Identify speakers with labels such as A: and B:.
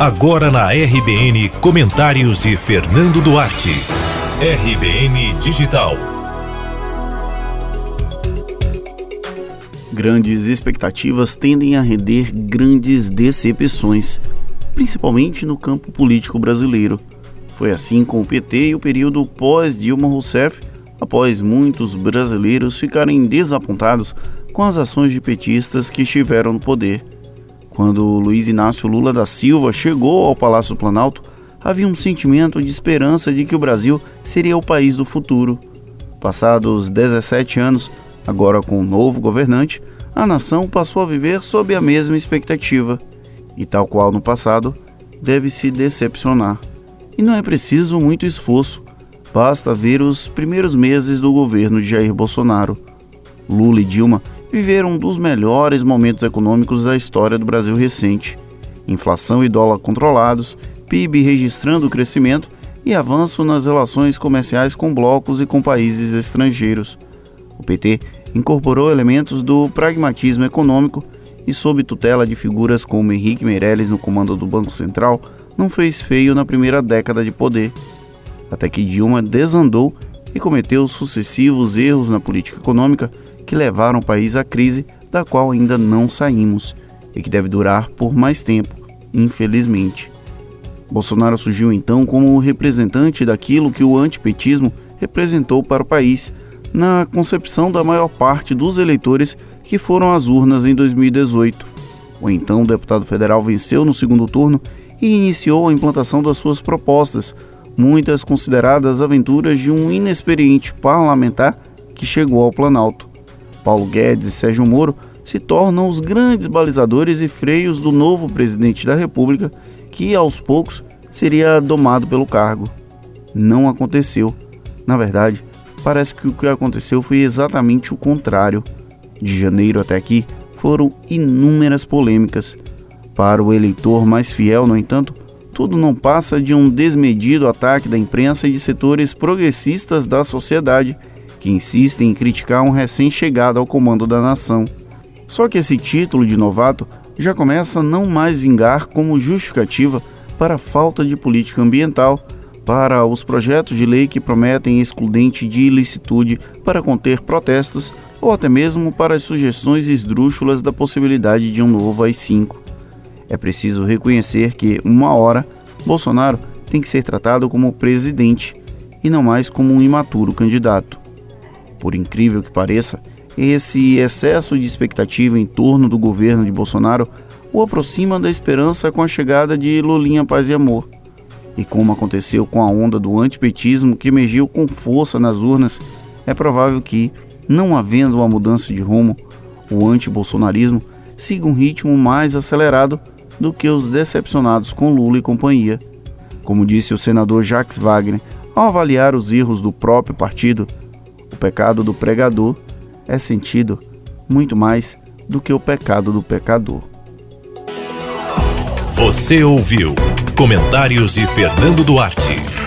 A: Agora na RBN, comentários de Fernando Duarte. RBN Digital.
B: Grandes expectativas tendem a render grandes decepções, principalmente no campo político brasileiro. Foi assim com o PT e o período pós-Dilma Rousseff, após muitos brasileiros ficarem desapontados com as ações de petistas que estiveram no poder. Quando Luiz Inácio Lula da Silva chegou ao Palácio Planalto, havia um sentimento de esperança de que o Brasil seria o país do futuro. Passados 17 anos, agora com um novo governante, a nação passou a viver sob a mesma expectativa. E tal qual no passado, deve se decepcionar. E não é preciso muito esforço, basta ver os primeiros meses do governo de Jair Bolsonaro. Lula e Dilma viveram um dos melhores momentos econômicos da história do Brasil recente. Inflação e dólar controlados, PIB registrando crescimento e avanço nas relações comerciais com blocos e com países estrangeiros. O PT incorporou elementos do pragmatismo econômico e, sob tutela de figuras como Henrique Meirelles no comando do Banco Central, não fez feio na primeira década de poder. Até que Dilma desandou e cometeu sucessivos erros na política econômica que levaram o país à crise da qual ainda não saímos e que deve durar por mais tempo, infelizmente. Bolsonaro surgiu então como representante daquilo que o antipetismo representou para o país, na concepção da maior parte dos eleitores que foram às urnas em 2018. O então deputado federal venceu no segundo turno e iniciou a implantação das suas propostas, muitas consideradas aventuras de um inexperiente parlamentar que chegou ao Planalto. Paulo Guedes e Sérgio Moro se tornam os grandes balizadores e freios do novo presidente da República, que aos poucos seria domado pelo cargo. Não aconteceu. Na verdade, parece que o que aconteceu foi exatamente o contrário. De janeiro até aqui foram inúmeras polêmicas. Para o eleitor mais fiel, no entanto, tudo não passa de um desmedido ataque da imprensa e de setores progressistas da sociedade que insistem em criticar um recém-chegado ao comando da nação. Só que esse título de novato já começa a não mais vingar como justificativa para a falta de política ambiental, para os projetos de lei que prometem excludente de ilicitude para conter protestos ou até mesmo para as sugestões esdrúxulas da possibilidade de um novo AI-5. É preciso reconhecer que, uma hora, Bolsonaro tem que ser tratado como presidente e não mais como um imaturo candidato. Por incrível que pareça, esse excesso de expectativa em torno do governo de Bolsonaro o aproxima da esperança com a chegada de Lulinha Paz e Amor. E como aconteceu com a onda do antipetismo que emergiu com força nas urnas, é provável que, não havendo uma mudança de rumo, o antibolsonarismo siga um ritmo mais acelerado do que os decepcionados com Lula e companhia. Como disse o senador Jacques Wagner ao avaliar os erros do próprio partido, pecado do pregador é sentido muito mais do que o pecado do pecador.
A: Você ouviu Comentários de Fernando Duarte.